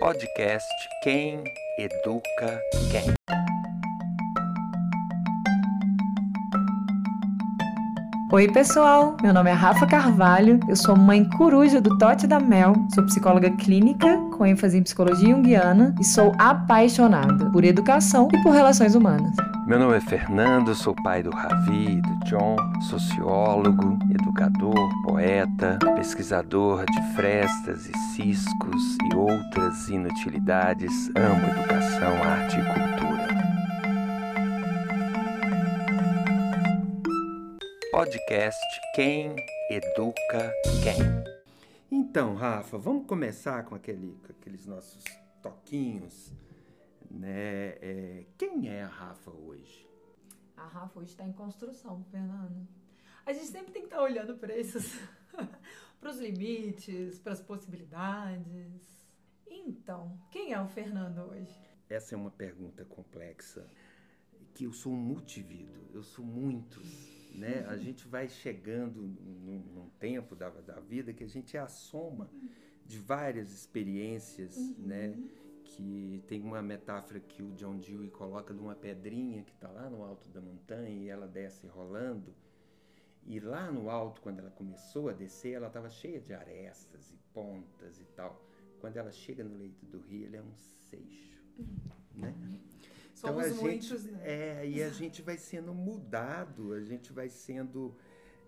Podcast Quem Educa Quem. Oi, pessoal! Meu nome é Rafa Carvalho, eu sou mãe coruja do Tote da Mel, sou psicóloga clínica com ênfase em psicologia junguiana e sou apaixonada por educação e por relações humanas. Meu nome é Fernando, sou pai do Ravi e do John, sociólogo, educador, poeta, pesquisador de frestas e ciscos e outras inutilidades. Amo educação, arte e cultura. Podcast Quem Educa Quem. Então, Rafa, vamos começar com, aquele, com aqueles nossos toquinhos. Né? É, quem é a Rafa hoje? A Rafa hoje está em construção, Fernando. A gente sempre tem que estar tá olhando para esses, para os limites, para as possibilidades. Então, quem é o Fernando hoje? Essa é uma pergunta complexa. Que eu sou multivido, eu sou muitos né? A gente vai chegando num, num tempo da, da, vida que a gente é a soma de várias experiências, uhum. né? Que tem uma metáfora que o John Dewey coloca de uma pedrinha que está lá no alto da montanha e ela desce rolando. E lá no alto, quando ela começou a descer, ela estava cheia de arestas e pontas e tal. Quando ela chega no leito do rio, ele é um seixo, uhum. né? Somos então, muitos, gente, né? É, e a gente vai sendo mudado, a gente vai sendo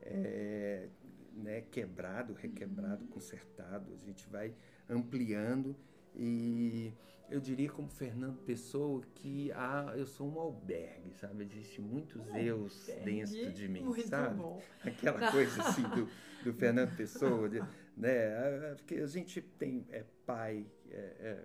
é, né, quebrado, requebrado, uhum. consertado, a gente vai ampliando. E eu diria como Fernando Pessoa que ah, eu sou um albergue, sabe? Existem muitos um eus dentro de mim, Muito sabe? Bom. Aquela coisa assim do, do Fernando Pessoa, de, né? Porque a gente tem é pai, é, é,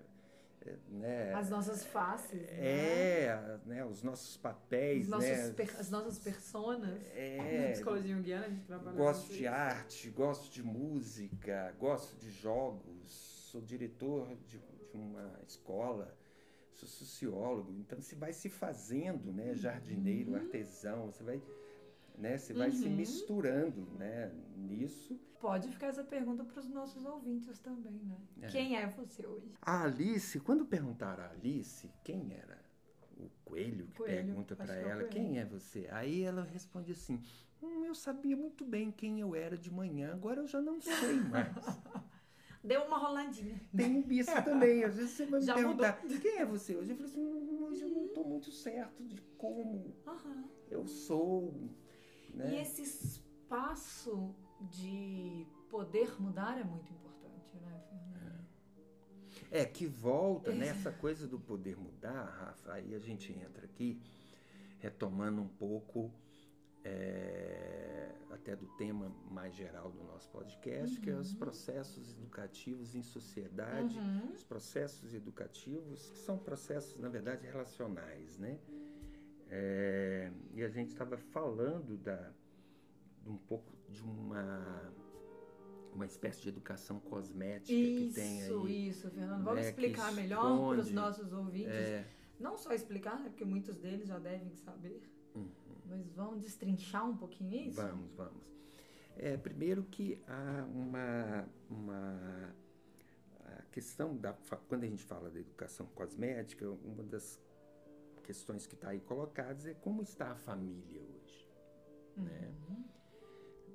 né? As nossas faces. É, né? né? os nossos papéis. Os né? per, as nossas personas. É, Na psicologia junguiana a gente trabalha Gosto de arte, gosto de música, gosto de jogos, sou diretor de, de uma escola, sou sociólogo. Então você vai se fazendo, né? Jardineiro, uhum. artesão, você vai né? Você vai uhum. se misturando, né? Nisso. Pode ficar essa pergunta para os nossos ouvintes também, né? É. Quem é você hoje? A Alice, quando perguntaram a Alice quem era o coelho que coelho, pergunta para é ela é quem é você, aí ela responde assim: hum, eu sabia muito bem quem eu era de manhã, agora eu já não sei mais. Deu uma roladinha. Tem isso também. Às vezes você vai me Já perguntar, mudou. quem é você hoje? Eu falo assim, hum, hoje eu não estou muito certo de como uhum. eu sou né? E esse espaço de poder mudar é muito importante, né, Fernanda? É. é, que volta é. nessa coisa do poder mudar, Rafa, aí a gente entra aqui retomando um pouco é, até do tema mais geral do nosso podcast, uhum. que é os uhum. processos educativos em sociedade, uhum. os processos educativos que são processos, na verdade, relacionais, né? É, e a gente estava falando da, de um pouco de uma uma espécie de educação cosmética isso, que tem aí. Isso, isso, Fernando. Vamos né, explicar melhor para os nossos ouvintes. É... Não só explicar, né, porque muitos deles já devem saber, uhum. Mas vamos destrinchar um pouquinho isso? Vamos, vamos. É, primeiro que há uma, uma a questão da quando a gente fala da educação cosmética, uma das questões que está aí colocadas é como está a família hoje. Né? Uhum. Né?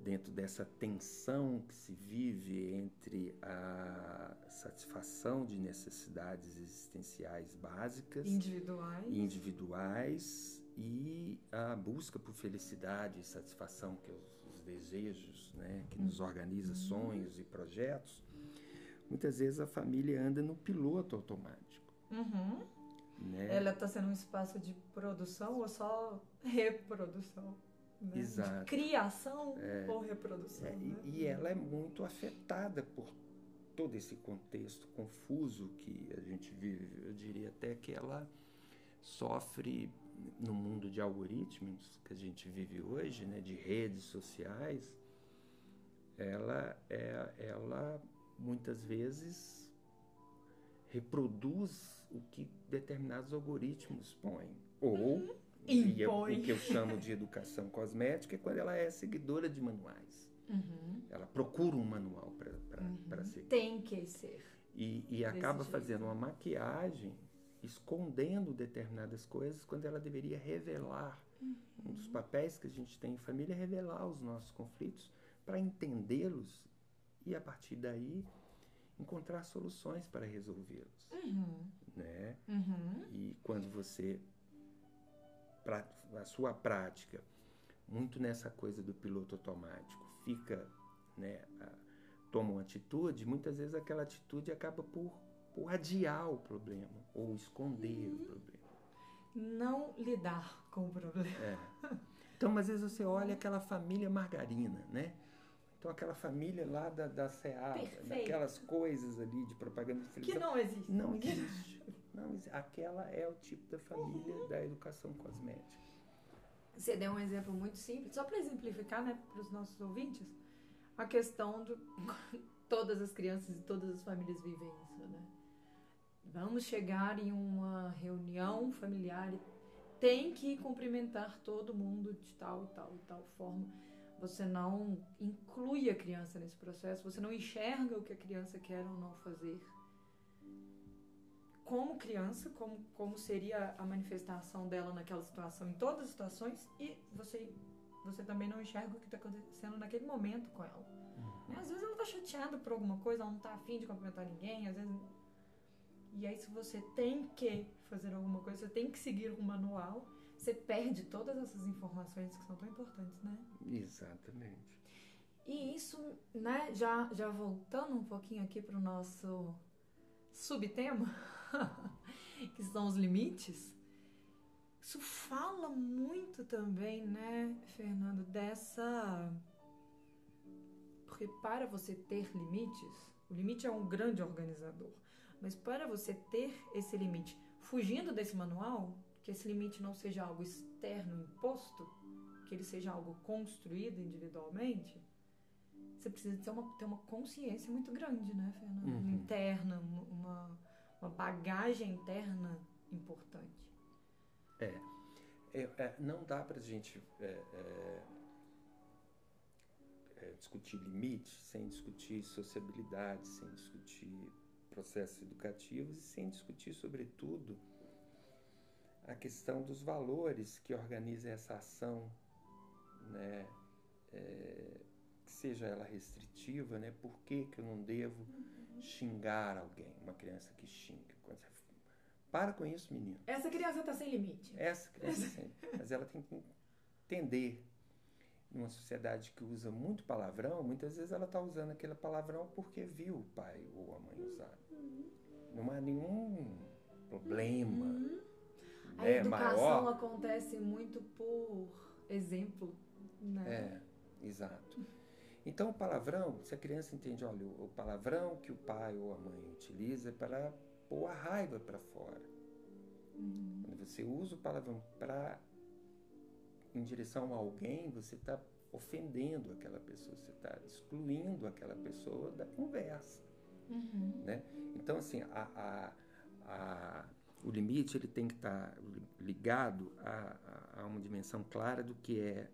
Dentro dessa tensão que se vive entre a satisfação de necessidades existenciais básicas, individuais, individuais e a busca por felicidade e satisfação, que é os, os desejos, né? que nos organiza uhum. sonhos e projetos, muitas vezes a família anda no piloto automático. Uhum né? Ela está sendo um espaço de produção ou só reprodução? Né? Exato. De criação é, ou reprodução. É, né? e, e ela é muito afetada por todo esse contexto confuso que a gente vive. Eu diria até que ela sofre no mundo de algoritmos que a gente vive hoje, né, de redes sociais, ela é, ela muitas vezes reproduz o que determinados algoritmos põem. Ou uhum. eu, o que eu chamo de educação cosmética é quando ela é seguidora de manuais. Uhum. Ela procura um manual para uhum. seguir. Tem que ser. E, e acaba fazendo uma maquiagem escondendo determinadas coisas quando ela deveria revelar. Uhum. Um dos papéis que a gente tem em família é revelar os nossos conflitos para entendê-los e a partir daí encontrar soluções para resolvê-los, uhum. né? Uhum. E quando você a sua prática muito nessa coisa do piloto automático fica, né, a, toma uma atitude, muitas vezes aquela atitude acaba por, por adiar o problema ou esconder uhum. o problema. Não lidar com o problema. É. Então, às vezes você olha aquela família margarina, né? Então, aquela família lá da, da Seara, daquelas coisas ali de propaganda de. Que não existe. Não existe. Não existe. Aquela é o tipo da família uhum. da educação cosmética. Você deu um exemplo muito simples, só para exemplificar, né, para os nossos ouvintes, a questão de todas as crianças e todas as famílias vivem isso, né? Vamos chegar em uma reunião familiar e tem que cumprimentar todo mundo de tal e tal e tal forma você não inclui a criança nesse processo, você não enxerga o que a criança quer ou não fazer. Como criança, como, como seria a manifestação dela naquela situação, em todas as situações, e você, você também não enxerga o que está acontecendo naquele momento com ela. Uhum. Às vezes ela está chateada por alguma coisa, ela não está afim de cumprimentar ninguém, às vezes. E aí, se você tem que fazer alguma coisa, você tem que seguir um manual você perde todas essas informações que são tão importantes, né? Exatamente. E isso, né, já, já voltando um pouquinho aqui para o nosso subtema, que são os limites, isso fala muito também, né, Fernando, dessa. Porque para você ter limites, o limite é um grande organizador, mas para você ter esse limite fugindo desse manual, que esse limite não seja algo externo imposto, que ele seja algo construído individualmente, você precisa ter uma, ter uma consciência muito grande, né, Fernando? Uhum. Interna, uma, uma bagagem interna importante. É. é, é não dá para a gente é, é, é, discutir limites sem discutir sociabilidade, sem discutir processos educativos e sem discutir, sobretudo, a questão dos valores que organiza essa ação, né? É, seja ela restritiva, né? Por que, que eu não devo xingar alguém, uma criança que xinga? Para com isso, menino. Essa criança está sem limite. Essa criança sem Mas ela tem que entender. Numa sociedade que usa muito palavrão, muitas vezes ela está usando aquele palavrão porque viu o pai ou a mãe usar. Uhum. Não há nenhum problema. Uhum a é educação maior. acontece muito por exemplo, né? É, exato. Então, o palavrão, se a criança entende, olha, o palavrão que o pai ou a mãe utiliza é para pôr a raiva para fora. Uhum. Quando você usa o palavrão para em direção a alguém, você está ofendendo aquela pessoa, você está excluindo aquela pessoa da conversa. Uhum. Né? Então, assim, a, a, a o limite ele tem que estar ligado a, uma dimensão clara do que é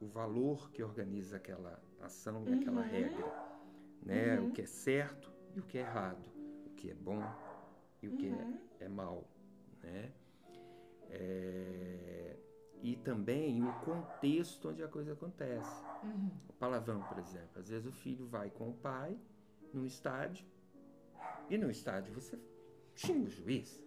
o valor que organiza aquela ação e uhum. aquela regra, né? Uhum. O que é certo e o que é errado, o que é bom e o que é, uhum. é, é mal, né? É, e também o contexto onde a coisa acontece. Uhum. O palavrão, por exemplo, às vezes o filho vai com o pai num estádio e no estádio você xinga o juiz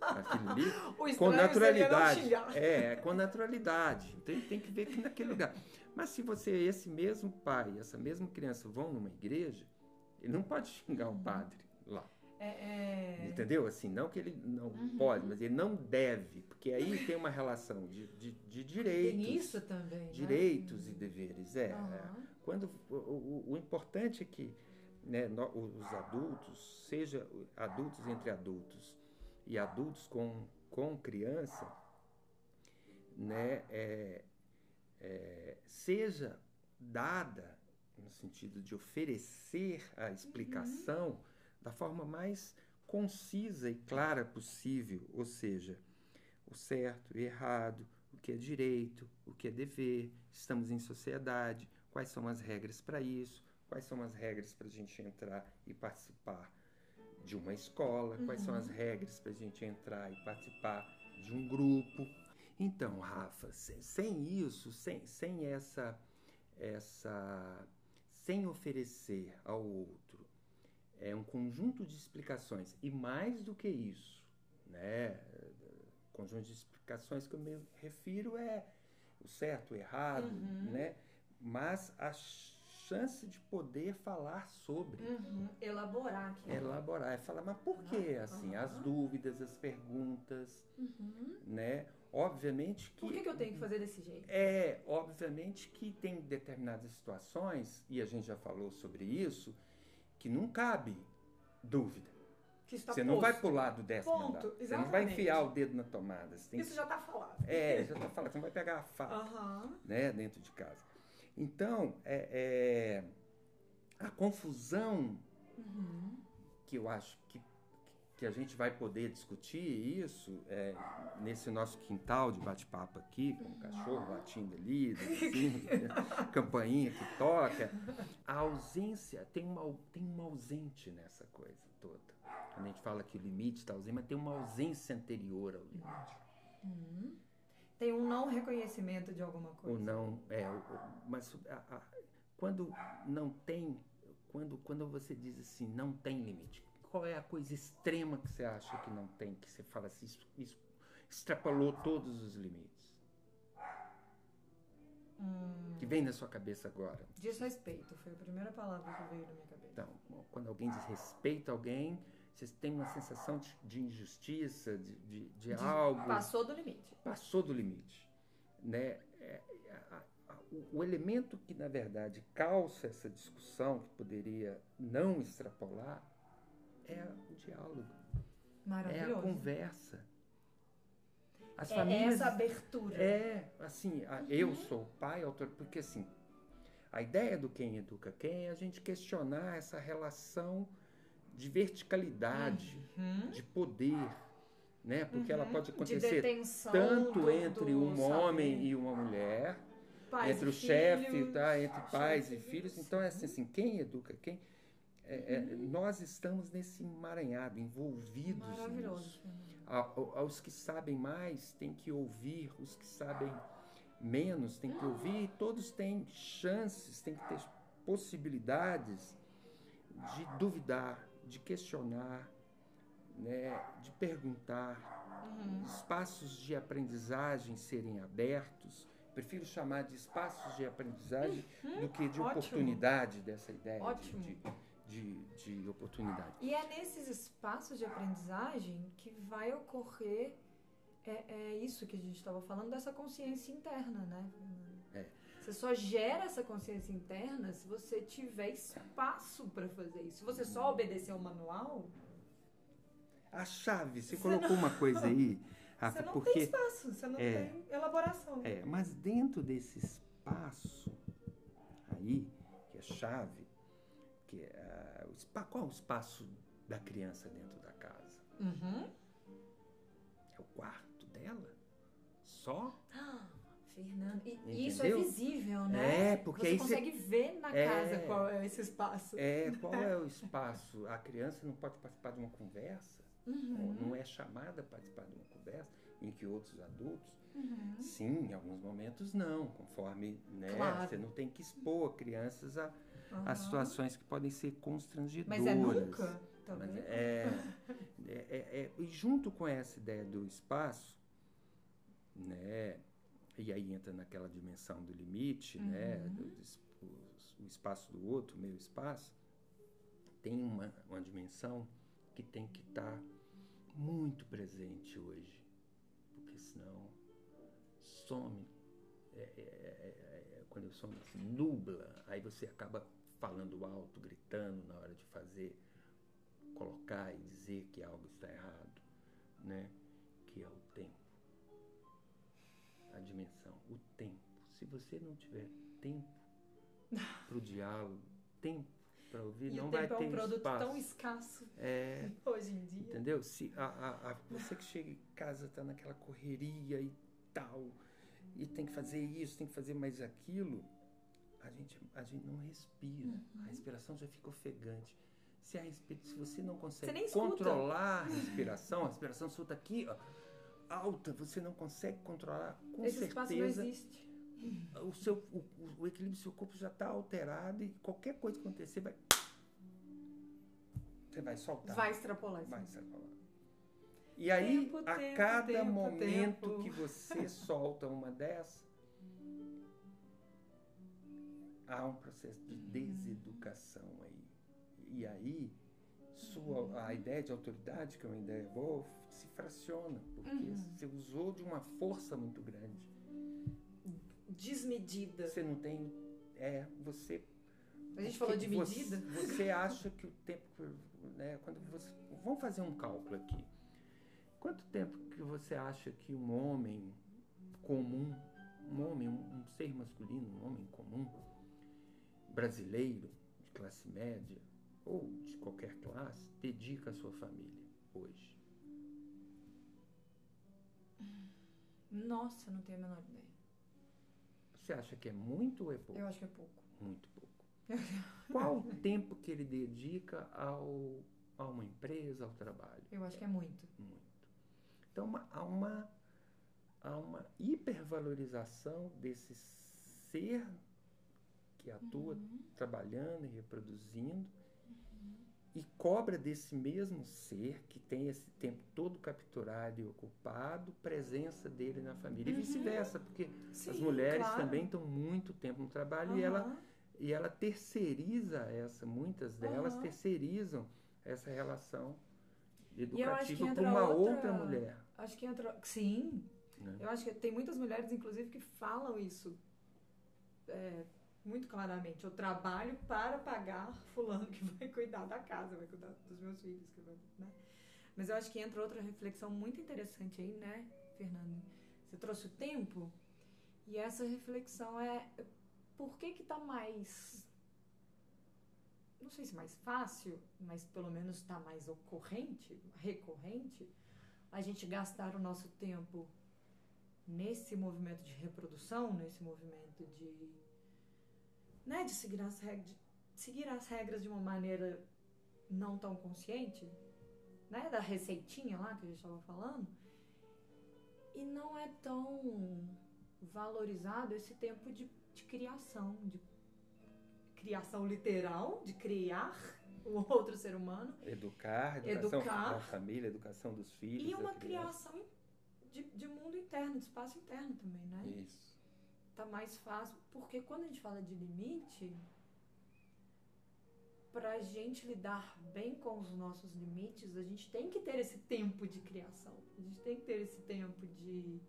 ali com naturalidade. É, com naturalidade. Então tem que ver que naquele lugar. Mas se você, esse mesmo pai, essa mesma criança vão numa igreja, ele não pode xingar um padre lá. É, é... Entendeu? Assim, não que ele não uhum. pode, mas ele não deve, porque aí tem uma relação de, de, de direitos. Tem isso também. Né? Direitos né? e deveres. É. Uhum. Quando, o, o, o, importante é que né, os adultos, seja adultos entre adultos, e adultos com, com criança, né, é, é, seja dada no sentido de oferecer a explicação uhum. Da forma mais concisa e clara possível, ou seja, o certo e errado, o que é direito, o que é dever, estamos em sociedade, quais são as regras para isso, quais são as regras para a gente entrar e participar de uma escola, uhum. quais são as regras para a gente entrar e participar de um grupo. Então, Rafa, sem, sem isso, sem, sem essa, essa, sem oferecer ao outro é um conjunto de explicações e mais do que isso, né? Conjunto de explicações que eu me refiro é o certo, o errado, uhum. né? Mas a chance de poder falar sobre. Uhum. Elaborar aquilo. Elaborar. É falar, mas por que assim? Uhum. As dúvidas, as perguntas, uhum. né? Obviamente que... Por que, que eu tenho que fazer desse jeito? É, obviamente que tem determinadas situações, e a gente já falou sobre isso, que não cabe dúvida. Você não vai pular do décimo Ponto. andar. Você não vai enfiar o dedo na tomada. Isso que... já está falado. É, já está falado. Você não vai pegar a faca né, dentro de casa. Então, é, é a confusão uhum. que eu acho que, que a gente vai poder discutir isso é, nesse nosso quintal de bate-papo aqui, com o cachorro latindo ali, assim, campainha que toca. A ausência, tem uma, tem uma ausente nessa coisa toda. Quando a gente fala que o limite está ausente, mas tem uma ausência anterior ao limite. Uhum. Tem um não reconhecimento de alguma coisa. O não, é, o, mas a, a, quando não tem, quando, quando você diz assim, não tem limite, qual é a coisa extrema que você acha que não tem, que você fala assim, isso, isso extrapolou todos os limites? Hum. Que vem na sua cabeça agora? Desrespeito, foi a primeira palavra que veio na minha cabeça. Então, quando alguém desrespeita alguém, vocês têm uma sensação de, de injustiça, de, de, de, algo. Passou do limite. Passou do limite. Né? É, a, a, o, o elemento que, na verdade, calça essa discussão, que poderia não extrapolar, é o diálogo. Maravilhoso. É a conversa. As é famílias, essa abertura. É, assim, uhum. eu sou pai, autor, porque assim, a ideia do quem educa quem é a gente questionar essa relação de verticalidade, uhum. de poder, né? Porque uhum. ela pode acontecer tanto do, entre um saber. homem e uma mulher, pais entre o chefe, tá? Entre pais e filhos. Então é assim, assim quem educa quem? É, é, nós estamos nesse emaranhado, envolvidos nisso. Aos que sabem mais têm que ouvir, os que sabem menos têm que ouvir, e todos têm chances, têm que ter possibilidades de duvidar, de questionar, né, de perguntar, uhum. espaços de aprendizagem serem abertos. Prefiro chamar de espaços de aprendizagem uhum. do que de Ótimo. oportunidade dessa ideia Ótimo. de, de, de, de oportunidade. E é nesses espaços de aprendizagem que vai ocorrer é, é isso que a gente estava falando dessa consciência interna, né? É. Você só gera essa consciência interna se você tiver espaço para fazer isso. Se você só obedecer o manual. A chave, você, você colocou não... uma coisa aí. Rafa, você não porque tem espaço, você não é, tem elaboração. É, mas dentro desse espaço aí, que é chave, que é, uh, qual é o espaço da criança dentro da casa? Uhum. É o quarto dela? Só? Ah. Fernando, e isso é visível, né? É, porque você consegue cê... ver na é, casa qual é esse espaço. É, qual é o espaço? A criança não pode participar de uma conversa, uhum. não é chamada a participar de uma conversa, em que outros adultos, uhum. sim, em alguns momentos não, conforme, né? Claro. Você não tem que expor crianças a, uhum. situações que podem ser constrangedoras. Mas é nunca, Mas é, é, é, é, e junto com essa ideia do espaço, né? e aí entra naquela dimensão do limite, né, uhum. né, do, do, o espaço do outro, o meu espaço, tem uma, uma dimensão que tem que estar tá muito presente hoje, porque senão some. É, é, é, quando eu sono, assim, nubla, aí você acaba falando alto, gritando na hora de fazer, colocar e dizer que algo está errado, né? Que é o tempo a dimensão, o tempo. Se você não tiver tempo para o diálogo, tempo para ouvir, e não vai ter espaço. é um produto espaço. tão escasso é, hoje em dia. Entendeu? Se a, a, a, você que chega em casa está naquela correria e tal, e tem que fazer isso, tem que fazer mais aquilo, a gente, a gente não respira. Uhum. A respiração já fica ofegante. Se, a respe... se você não consegue Você controlar a respiração, a respiração solta aqui, ó, alta, você não consegue controlar, com Esse espaço não certeza existe. o, seu, o, o equilíbrio do seu corpo já está alterado e qualquer coisa que acontecer vai. Você vai soltar. Vai extrapolar. Vai extrapolar. E aí, Tempo, a tempo, cada tempo, momento que você solta uma dessa, há um processo de deseducação aí. E aí, sua, a ideia de autoridade, que é uma ideia boa, se fraciona, porque Uhum. você usou de uma força muito grande. Desmedida. Você não tem. É, você. A gente falou de você- medida. Você, acha que o tempo. Né, quando você, vamos fazer um cálculo aqui. Quanto tempo que você acha que um homem comum, um homem, um, um ser masculino, um homem comum, brasileiro, de classe média, ou de qualquer classe, dedica à sua família hoje? Nossa, não tenho a menor ideia. Você acha que é muito ou é pouco? Eu acho que é pouco. Muito pouco. Qual o tempo que ele dedica ao, a uma empresa, ao trabalho? Eu acho que é muito. Muito. Então uma- há, uma, há uma hipervalorização desse ser que atua Uhum. trabalhando e reproduzindo e cobra desse mesmo ser que tem esse tempo todo capturado e ocupado, presença dele na família. E vice-versa, porque as Uhum. Sim, mulheres claro. também estão muito tempo no trabalho e ela e ela terceiriza essa, muitas delas Aham. terceirizam essa relação educativa para entra uma outra- outra mulher. Acho que entra. Sim. né? Eu acho que tem muitas mulheres, inclusive, que falam isso é, muito claramente. Eu trabalho para pagar fulano que vai cuidar da casa, vai cuidar dos meus filhos. Que vai, né? Mas eu acho que entra outra reflexão muito interessante aí, né, Fernando? Você trouxe o tempo e essa reflexão é por que que tá mais não sei se mais fácil, mas pelo menos está mais ocorrente, recorrente, a gente gastar o nosso tempo nesse movimento de reprodução, nesse movimento de, né, de seguir as regras, de seguir as regras de uma maneira não tão consciente, né, da receitinha lá que a gente estava falando, e não é tão valorizado esse tempo de, de criação, de criação literal, de criar o outro ser humano, Educar, educação Educar. da família, educação dos filhos. e uma criação de, de mundo interno, de espaço interno também, né? Isso. Tá mais fácil, porque quando a gente fala de limite, pra gente lidar bem com os nossos limites, a gente tem que ter esse tempo de criação. A gente tem que ter esse tempo de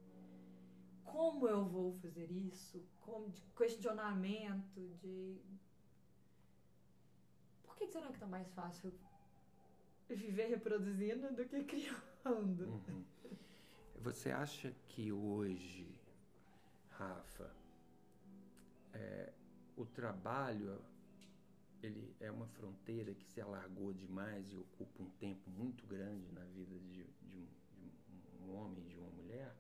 como eu vou fazer isso, como de questionamento, de por que será que tá mais fácil viver reproduzindo do que criando? Uhum. Você acha que hoje, Rafa, é, o trabalho ele é uma fronteira que se alargou demais e ocupa um tempo muito grande na vida de, de um, de um homem de uma mulher?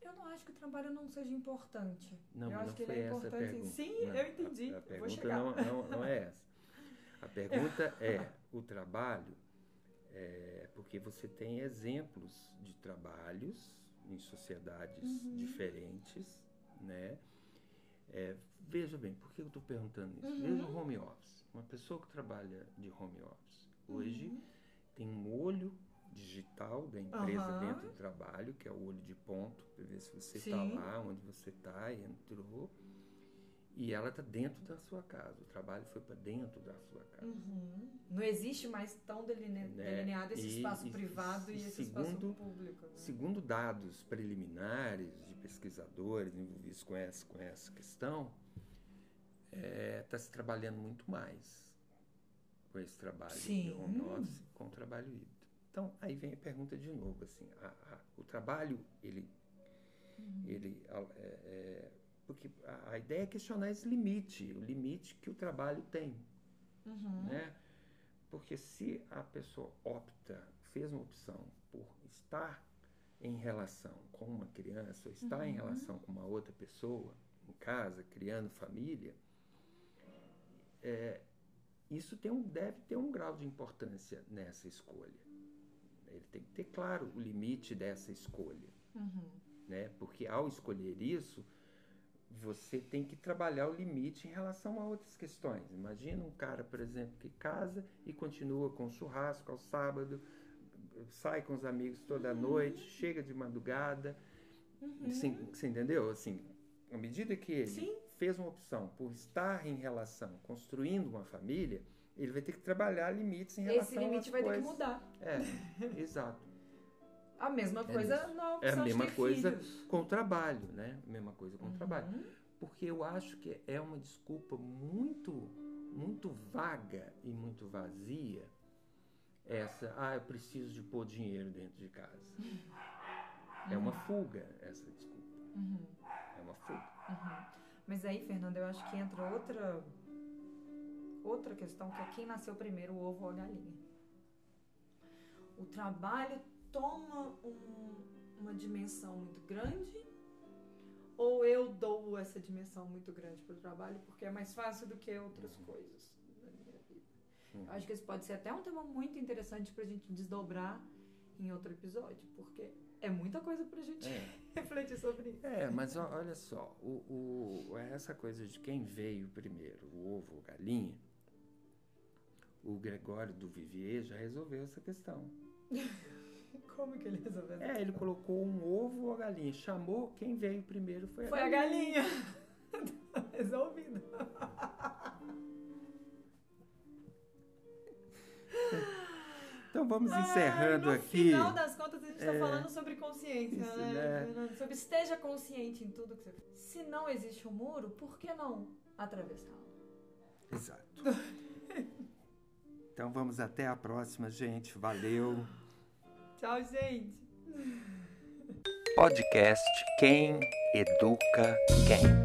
Eu não acho que o trabalho não seja importante. Não, eu acho que ele é importante. pergunta. Sim, Não, eu entendi. A, a Eu vou pergunta chegar. não, não, não é essa. A pergunta é: o trabalho, é, porque você tem exemplos de trabalhos em sociedades Uhum. diferentes, né? É, veja bem, por que eu estou perguntando isso? Uhum. Veja o home office. Uma pessoa que trabalha de home office hoje Uhum. tem um olho digital da empresa Aham. dentro do trabalho, que é o olho de ponto, para ver se você está lá, onde você está, entrou. E ela está dentro da sua casa. O trabalho foi para dentro da sua casa. Uhum. Não existe mais tão deline- Né? delineado esse E- espaço e- privado e, e esse espaço segundo- público. né? Segundo dados preliminares de pesquisadores envolvidos com essa, com essa questão, está se trabalhando muito mais com esse trabalho de Sim. home office com o trabalho híbrido. Então, aí vem a pergunta de novo, assim, a- a- o trabalho, ele, Uhum. ele é- é- porque a, ideia é questionar esse limite, o limite que o trabalho tem, Uhum. né? Porque se a pessoa opta, fez uma opção por estar em relação com uma criança, ou estar em Uhum. relação com uma outra pessoa, em casa, criando família, é, isso tem um, deve ter um grau de importância nessa escolha. Ele tem que ter claro o limite dessa escolha. Uhum. Né? Porque ao escolher isso, você tem que trabalhar o limite em relação a outras questões. Imagina um cara, por exemplo, que casa e continua com churrasco ao sábado, sai com os amigos toda noite, chega de madrugada. Você, você entendeu? Assim, à medida que ele Sim. fez uma opção por estar em relação, construindo uma família, ele vai ter que trabalhar limites em relação Esse limite vai ter que coisas. mudar. É, exato. A mesma coisa isso. na É opção a de mesma coisa filhos. com o trabalho, né? Mesma coisa com o trabalho. Uhum. Porque eu acho que é uma desculpa muito, muito vaga e muito vazia essa, ah, eu preciso de pôr dinheiro dentro de casa. É uma fuga essa desculpa. Uhum. É uma fuga. Uhum. Mas aí, Fernanda, eu acho que entra outra outra questão que é quem nasceu primeiro, o ovo ou a galinha. O trabalho toma um- uma dimensão muito grande ou eu dou essa dimensão muito grande para o trabalho porque é mais fácil do que outras coisas na minha vida. Uhum. Eu acho que esse pode ser até um tema muito interessante para a gente desdobrar em outro episódio, porque é muita coisa para a gente É. refletir sobre isso. É, mas olha só, o, o- essa coisa de quem veio primeiro, o ovo ou a galinha, o Gregório do Vivier já resolveu essa questão. Como que ele resolveu É, ele colocou um ovo ou a galinha, chamou quem veio primeiro foi a Foi a galinha. galinha. Tá Resolvido. Então vamos encerrando no aqui. final das contas, a gente tá É, falando sobre consciência, isso, né, né? Sobre esteja consciente em tudo que você faz. Se não existe um muro, por que não atravessá-lo? Exato. Então vamos até a próxima, gente. Valeu. Tchau, gente. Podcast Quem Educa Quem.